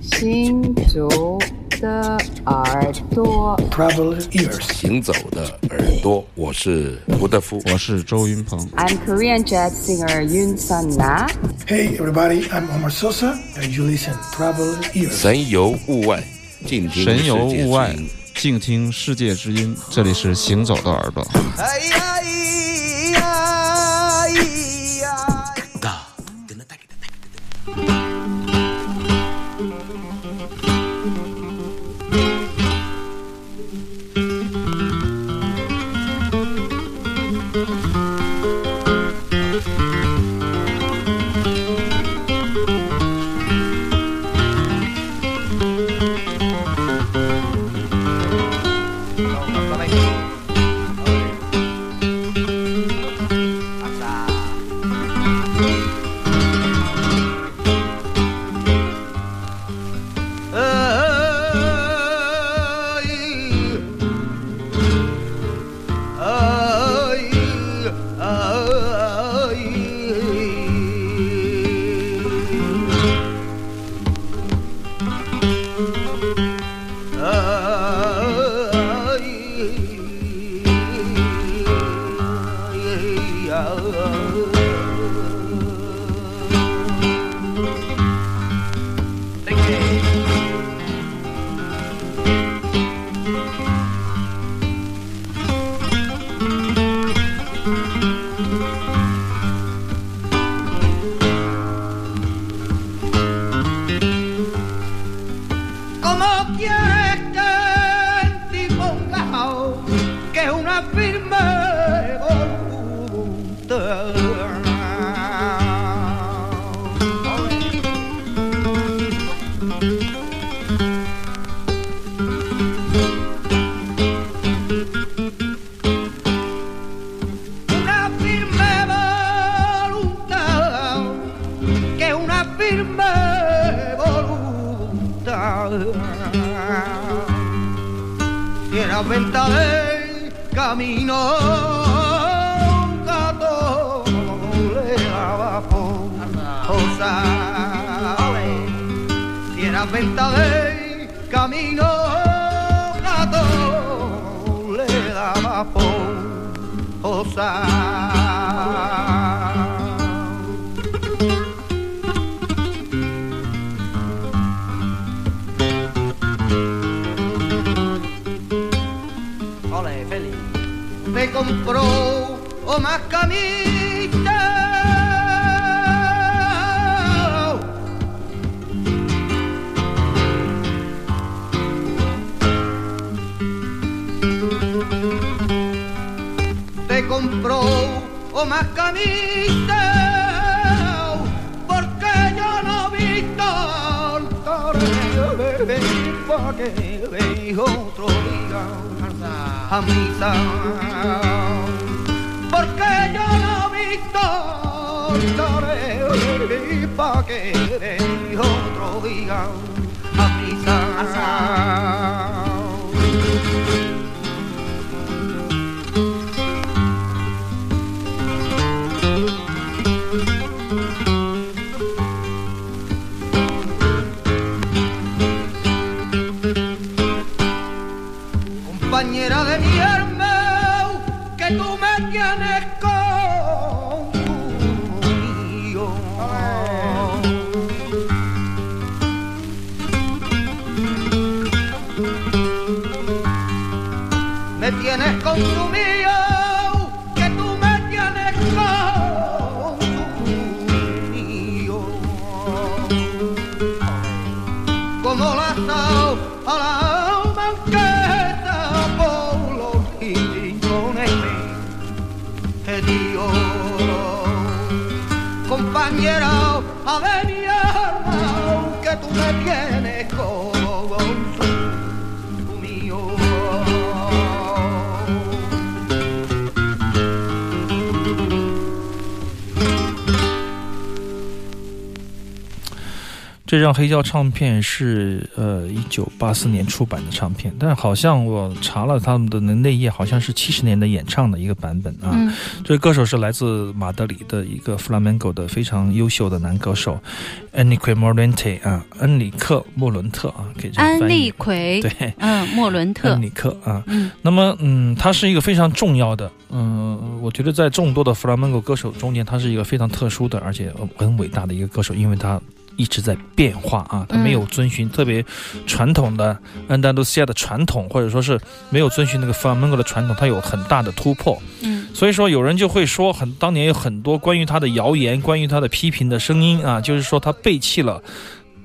行走的耳朵，Traveler ear 行走的耳朵，我是胡德夫，我是周云鹏。I'm Korean jazz singer Yun Sun Na. Hey everybody, I'm Omar Sosa, and you listen Traveler ears。神游物外，静听神游物外，静听世界之音。这里是行走的耳朵。哎呀再来。camino gato le daba cosa si era venta de camino gato le daba cosa Me compró más camita. Te compró más camita. Porque yo no vi tanto para que ve otro día amita, porque yo no he visto lloré pa' que otro día amita. 这张黑胶唱片是呃一九八四年出版的唱片，但好像我查了他们的内页，好像是七十年的演唱的一个版本啊。嗯。这个歌手是来自马德里的一个 flamenco 的非常优秀的男歌手 Enrique Morente 啊，恩里克莫伦特啊，可以这样翻译。安利奎，对，嗯，莫伦特。恩，里克啊。嗯。那么，嗯，他是一个非常重要的，嗯，我觉得在众多的弗拉门戈歌手中间，他是一个非常特殊的，而且呃很伟大的一个歌手，因为他一直在变化啊，他没有遵循特别传统的安达卢西亚的传统，或者说是没有遵循那个弗拉门戈的传统，他有很大的突破。嗯所以说，有人就会说，很当年有很多关于他的谣言，关于他的批评的声音啊，就是说他背弃了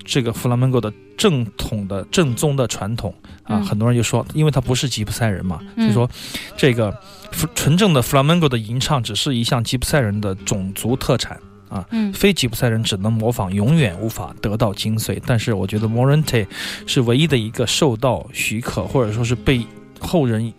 这个弗拉门戈的正统的正宗的传统啊。嗯很多人就说，因为他不是吉普赛人嘛，嗯就说这个纯正的弗拉门戈的吟唱只是一项吉普赛人的种族特产。嗯非吉普赛人只能模仿，永远无法得到精髓。但是我觉得 Morante 是唯一的一个受到许可，或者说是被后人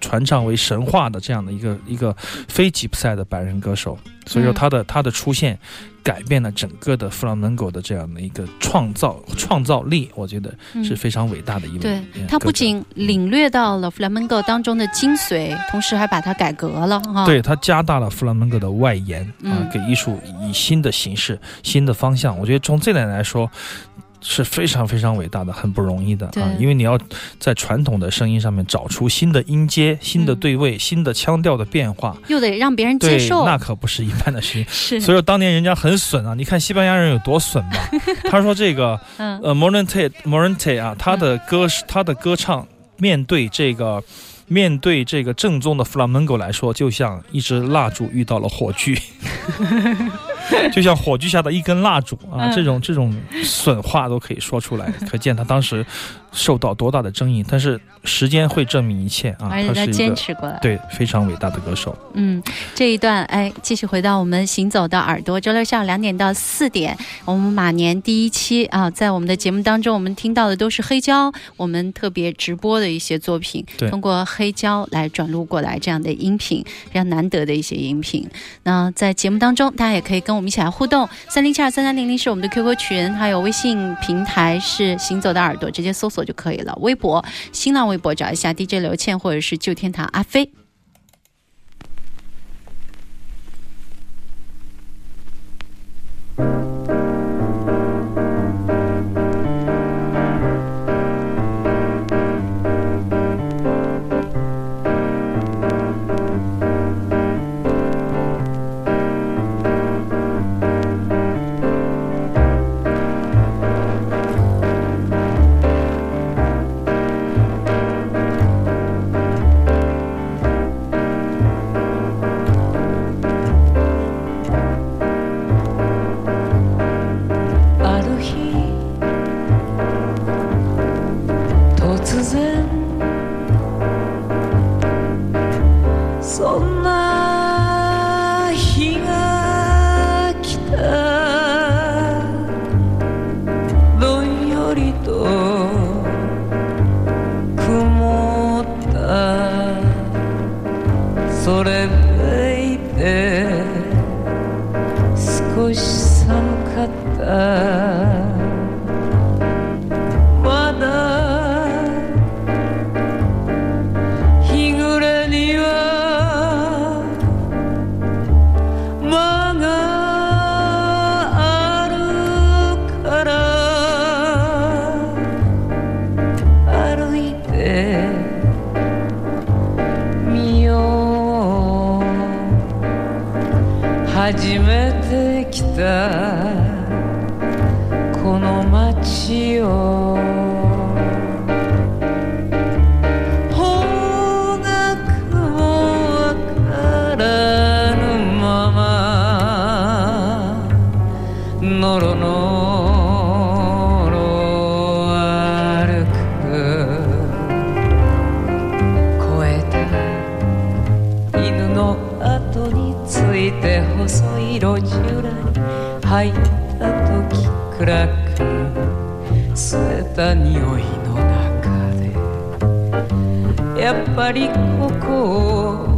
传唱为神话的这样的一个一个非吉普赛的白人歌手。所以说嗯他的、他的出现改变了整个的弗朗门戈的这样的一个创造创造力，我觉得是嗯。非常伟大的一位。对呃他不仅领略到了 flamenco 当中的精髓，同时还把它改革了哈。对他加大了弗朗门戈的外延啊、嗯给艺术以新的形式、新的方向。我觉得从这点来说。是非常非常伟大的，很不容易的啊！因为你要在传统的声音上面找出新的音阶、新的嗯对位、新的腔调的变化，又得让别人接对，受，那可不是一般的事情。是所以说当年人家很损啊！你看西班牙人有多损吧？他说这个嗯呃 Morente Morente 啊，他的歌是他的歌唱，面对这个面对这个正宗的弗拉门戈来说，就像一支蜡烛遇到了火炬，就像火炬下的一根蜡烛啊！嗯这种这种损话都可以说出来，可见他当时受到多大的争议。但是时间会证明一切啊！而且他坚持过来。对非常伟大的歌手。嗯，这一段哎，继续回到我们行走的耳朵，周六下午两点到四点，我们马年第一期啊，在我们的节目当中，我们听到的都是黑胶，我们特别直播的一些作品，对通过黑胶来转录过来这样的音频，非常难得的一些音频。那在节目当中，大家也可以跟我们一起来互动，三零七二三三零零是我们的 QQ 群，还有微信平台是行走的耳朵，直接搜索就可以了。微博、新浪微博找一下 DJ 刘倩或者是旧天堂阿飞。Oh, cours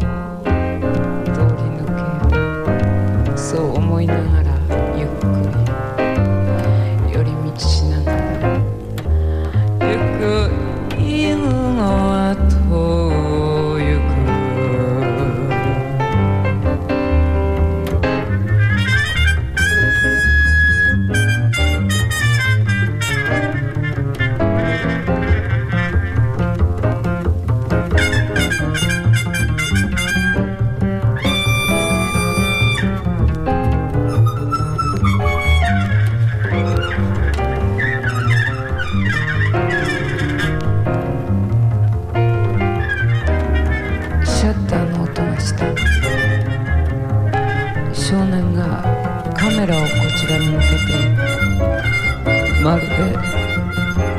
まるで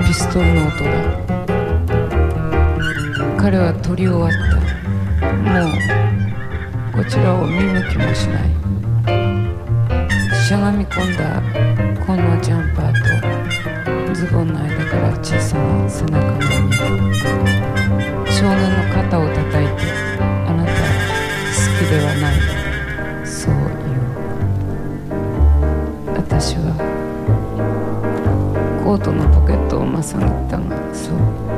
ピストルの音だ。彼は取り終わった。もうこちらを見向きもしない。しゃがみ込んだ紺のジャンパーとズボンの間から小さな背中の海少年の肩を叩いてあなた好きではない。コートのポケットをまさぐったがそう。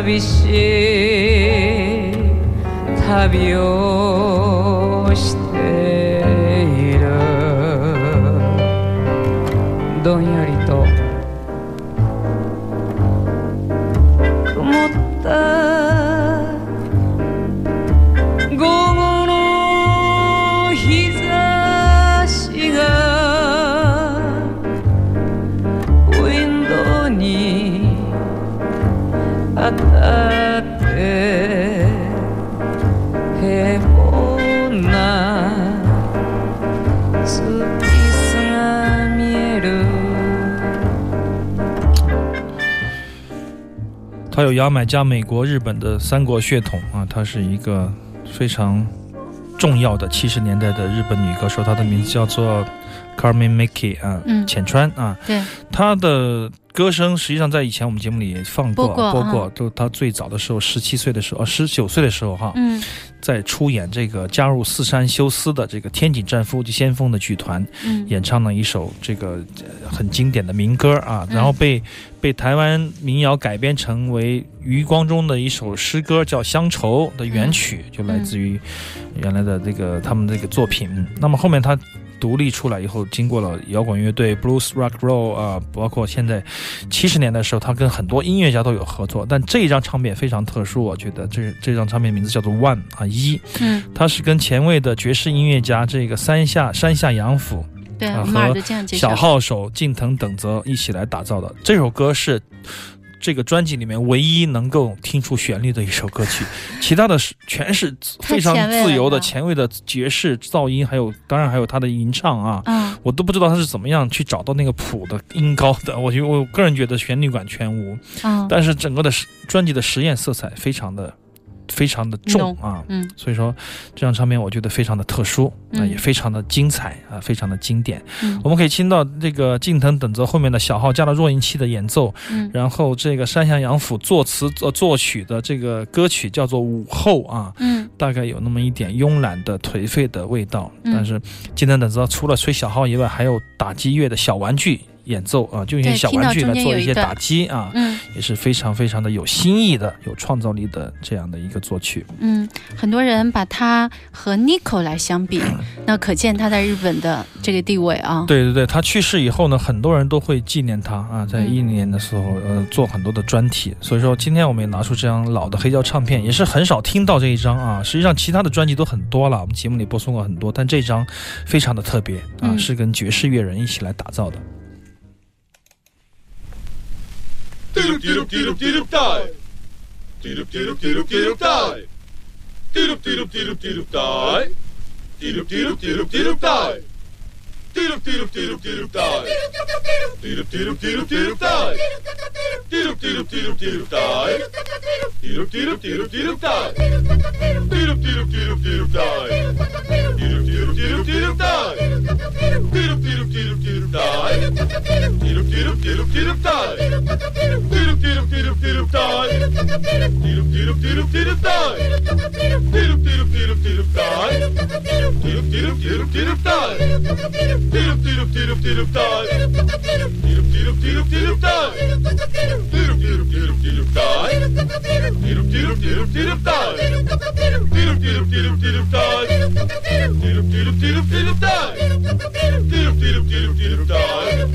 사비씨 답이요. 他有牙买加、美国、日本的三国血统啊，她是一个非常重要的七十年代的日本女歌手，她的名字叫做 Carmen Miki 啊，嗯。浅川啊，对，她的歌声实际上在以前我们节目里也放过播过播过啊，都他最早的时候，十七岁的时候，呃，十九岁的时候哈，嗯。在出演这个加入四山修斯的这个天井战夫先锋的剧团，嗯。演唱了一首这个呃很经典的民歌啊，嗯。然后被被台湾民谣改编成为余光中的一首诗歌，叫《乡愁》的原曲，就来自于原来的这个他们这个作品。那么后面他。独立出来以后，经过了摇滚乐队、blues rock roll 啊、包括现在七十年代的时候，他跟很多音乐家都有合作。但这一张唱片非常特殊，我觉得这这张唱片名字叫做 One 啊一，嗯，它是跟前卫的爵士音乐家这个山下山下洋辅对，啊和小。号手近藤等泽一起来打造的。这首歌是这个专辑里面唯一能够听出旋律的一首歌曲，其他的是全是非常自由的、前卫的爵士噪音，还有当然还有他的吟唱啊。嗯。我都不知道他是怎么样去找到那个谱的音高的，我觉得我个人觉得旋律感全无，嗯。但是整个的实专辑的实验色彩非常的非常的重啊，嗯。所以说这张唱片我觉得非常的特殊，啊、嗯。也非常的精彩啊，非常的经典。嗯。我们可以听到这个近藤等泽后面的小号加了弱音器的演奏，嗯。然后这个山下洋辅作词作作曲的这个歌曲叫做《午后》啊，嗯。大概有那么一点慵懒的颓废的味道。嗯。但是近藤等泽除了吹小号以外，还有打击乐的小玩具演奏啊，就用一些小玩具来做一些打击啊，嗯也是非常非常的有新意的、有创造力的这样的一个作曲。嗯，很多人把他和 Nico 来相比，那可见他在日本的这个地位啊。对对对，他去世以后呢，很多人都会纪念他啊，在嗯一年的时候，呃，做很多的专题。所以说，今天我们也拿出这张老的黑胶唱片，也是很少听到这一张啊。实际上，其他的专辑都很多了，我们节目里播送过很多，但这张非常的特别啊，嗯是跟爵士乐人一起来打造的。Tirup, didoop tirup, tirup, dive. Tirup, didoop tirup, tirup, dive. Tirup, didoop tirup, tirup, dive. Tirup, didoop tirup, tirup, dive. Tirup, didoop tirup, tirup, dive. Tirup, didoop tirup, tirup, dive. Tirup, didoop tirup, tirup, dive. Tirup, didoop tirup, tirup, dive. Tirup, didoop tirup, tirup, dive. Tirup, didoop tirup, tirup, dive. Tirup, didoop tirup, tirup, dive. Tirup, didoop tirup, tirup, dive. tiro, tiro, tiro, tai. Tiro, tiro, tiro, tiro, tai. Tiro, tiro, tiro, tiro, tai. Tiro, tiro, tiro, tiro, tai. Tiro, tiro, tiro, tiro, tai. Tiro, tiro, tiro, tiro, tai. Tiro, tiro, tiro, tiro, tai. Tiro, tiro, tiro, tiro, tai. Tiro, tiro, tiro, tiro, tai. Tiro, tiro, tiro, tiro, tai.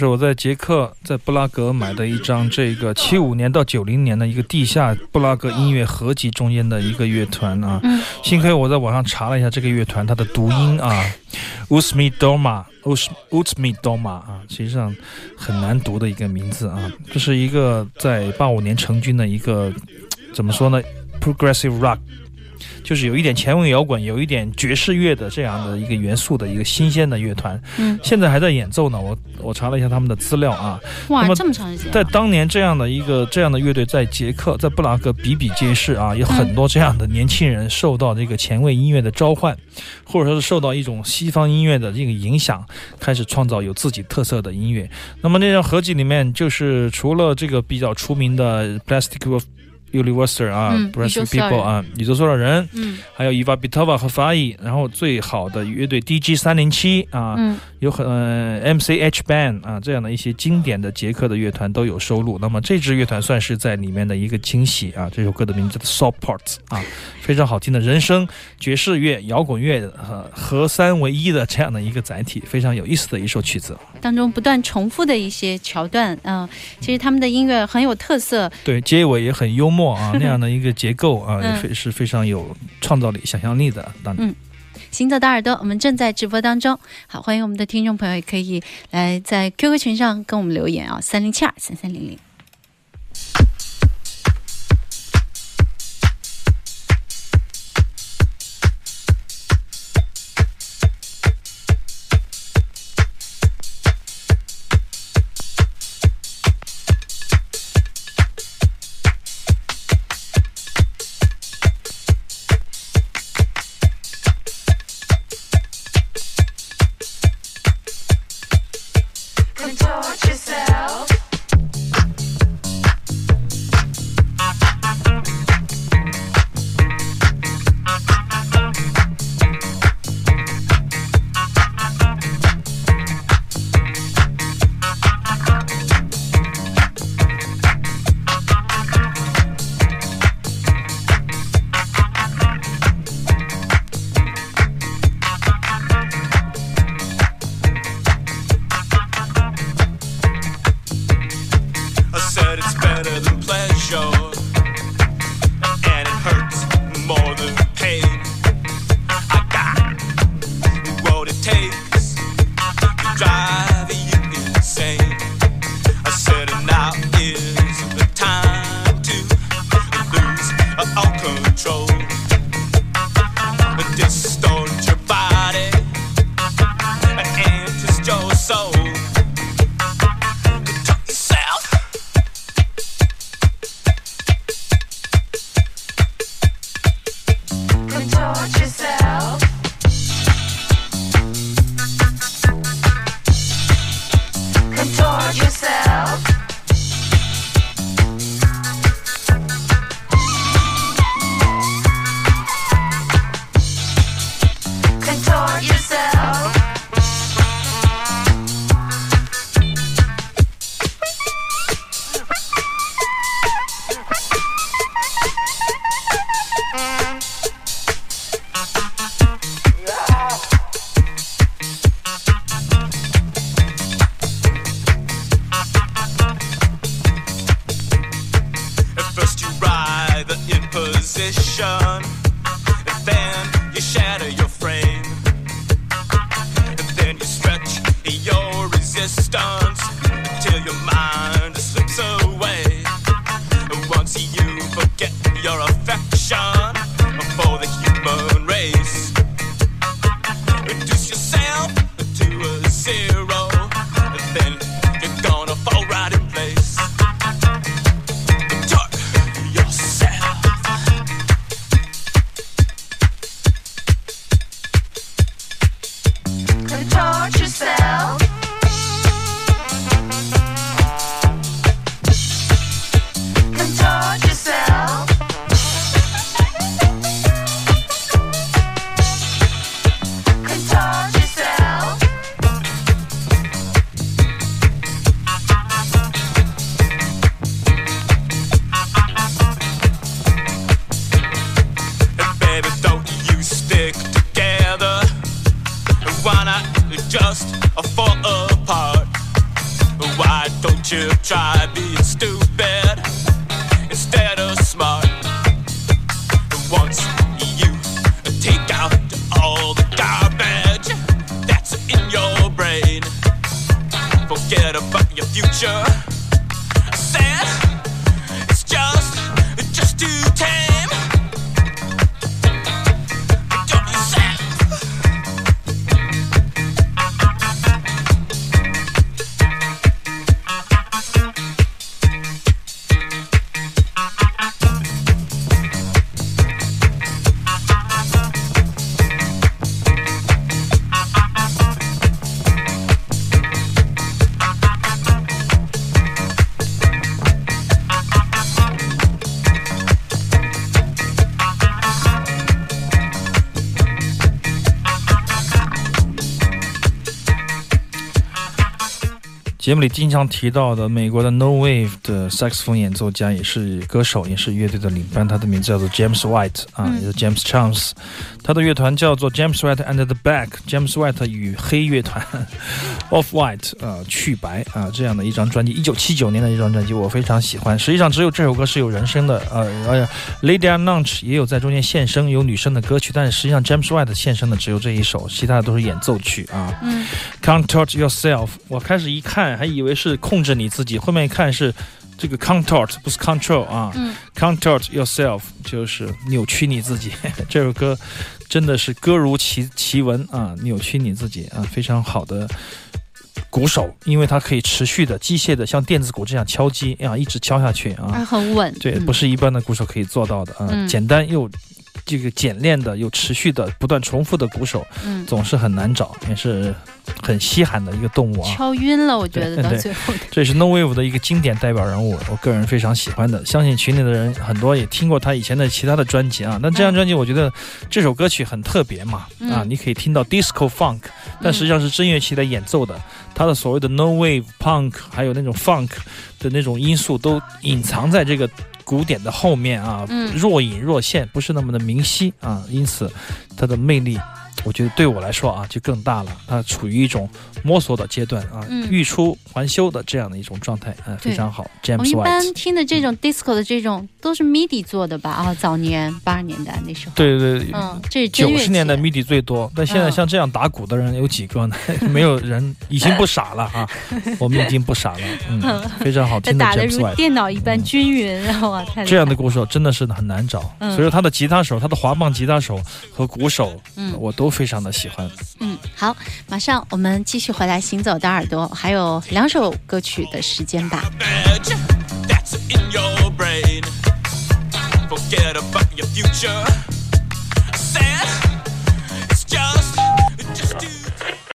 是我在捷克在布拉格买的一张这个七五年到九零年的一个地下布拉格音乐合集中间的一个乐团啊。幸亏我在网上查了一下这个乐团它的读音啊 u s m i Doma u s u s m i Doma 啊，实际上很难读的一个名字啊。这是一个在八五年成军的一个怎么说呢？Progressive Rock 就是有一点前卫摇滚，有一点爵士乐的这样的一个元素的一个新鲜的乐团。嗯，现在还在演奏呢。我我查了一下他们的资料啊，哇这么长时间啊，在当年这样的一个这样的乐队在捷克，在布拉格比比皆是啊，有很多这样的年轻人受到这个前卫音乐的召唤，或者说是受到一种西方音乐的这个影响，开始创造有自己特色的音乐。那么那张合集里面，就是除了这个比较出名的 Plastic of Universe 啊、嗯塑料 People 啊，宇宙塑料人，嗯还有伊娃比特瓦和法伊，然后最好的乐队 DG 三零七啊，嗯有很、呃、MCH Band 啊这样的一些经典的捷克的乐团都有收录。那么这支乐团算是在里面的一个惊喜啊。这首歌的名字叫 Soft Parts 啊，非常好听的人声、爵士乐、摇滚乐呃合三为一的这样的一个载体，非常有意思的一首曲子。当中不断重复的一些桥段，嗯、其实他们的音乐很有特色，对，结尾也很幽默啊，那样的一个结构啊，非是非常有创造力、想象力的。当然。行走的耳朵，我们正在直播当中。好，欢迎我们的听众朋友，也可以来在 QQ 群上跟我们留言啊，三零七二三三零零。Soul. First you ride the imposition, and then you shatter your frame, and then you stretch your resistance 节目里经常提到的美国的 No Wave 的萨克斯风演奏家，也是歌手，也是乐队的领班，他的名字叫做 James White 啊，嗯也是 James Chance。他的乐团叫做 James White and the Back，James White 与黑乐团 Off White 啊去白啊这样的一张专辑，一九七九年的一张专辑，我非常喜欢。实际上只有这首歌是有人声的，呃，而且 Lady a n Lunch 也有在中间现声，有女生的歌曲，但是实际上 James White 现声的只有这一首，其他的都是演奏曲啊。嗯 Contort yourself，我开始一看还以为是控制你自己，后面一看是这个 contort 不是 control 啊、嗯 c o n t o r t yourself 就是扭曲你自己。这首歌真的是歌如其其文啊，扭曲你自己啊，非常好的。鼓手，因为它可以持续的、机械的，像电子鼓这样敲击啊，一直敲下去啊，啊，很稳。对，嗯不是一般的鼓手可以做到的啊。嗯简单又这个简练的、有持续的、不断重复的鼓手，嗯，总是很难找，也是很稀罕的一个动物啊。敲晕了，我觉得对对到最后。这是 No Wave 的一个经典代表人物，我个人非常喜欢的。相信群里的人很多也听过他以前的其他的专辑啊。那这张专辑，我觉得这首歌曲很特别嘛，嗯啊，你可以听到 disco funk，但实际上是真乐器来演奏的。他的所谓的 No Wave Punk，还有那种 funk 的那种因素，都隐藏在这个鼓点的后面啊，嗯若隐若现，不是那么的明晰啊。因此，它的魅力。我觉得对我来说啊，就更大了。它处于一种摸索的阶段啊，嗯欲出还休的这样的一种状态，啊，对非常好。我 James 们一般 White，听的这种 disco 的这种都是 MIDI 做的吧？啊，早年八十年代那时候。对对对，嗯，这九十年代 MIDI 最多，但现在嗯像这样打鼓的人有几个呢？没有人，已经不傻了啊，我们已经不傻了，嗯，非常好听的打得 James 如 White。电脑一般均匀，哇，太这样的鼓手真的是很难找，嗯所以说他的吉他手、他的滑棒吉他手和鼓手，嗯我都非常的喜欢。嗯，好，马上我们继续回来《行走的耳朵》，还有两首歌曲的时间吧。Forget about your future. Sad.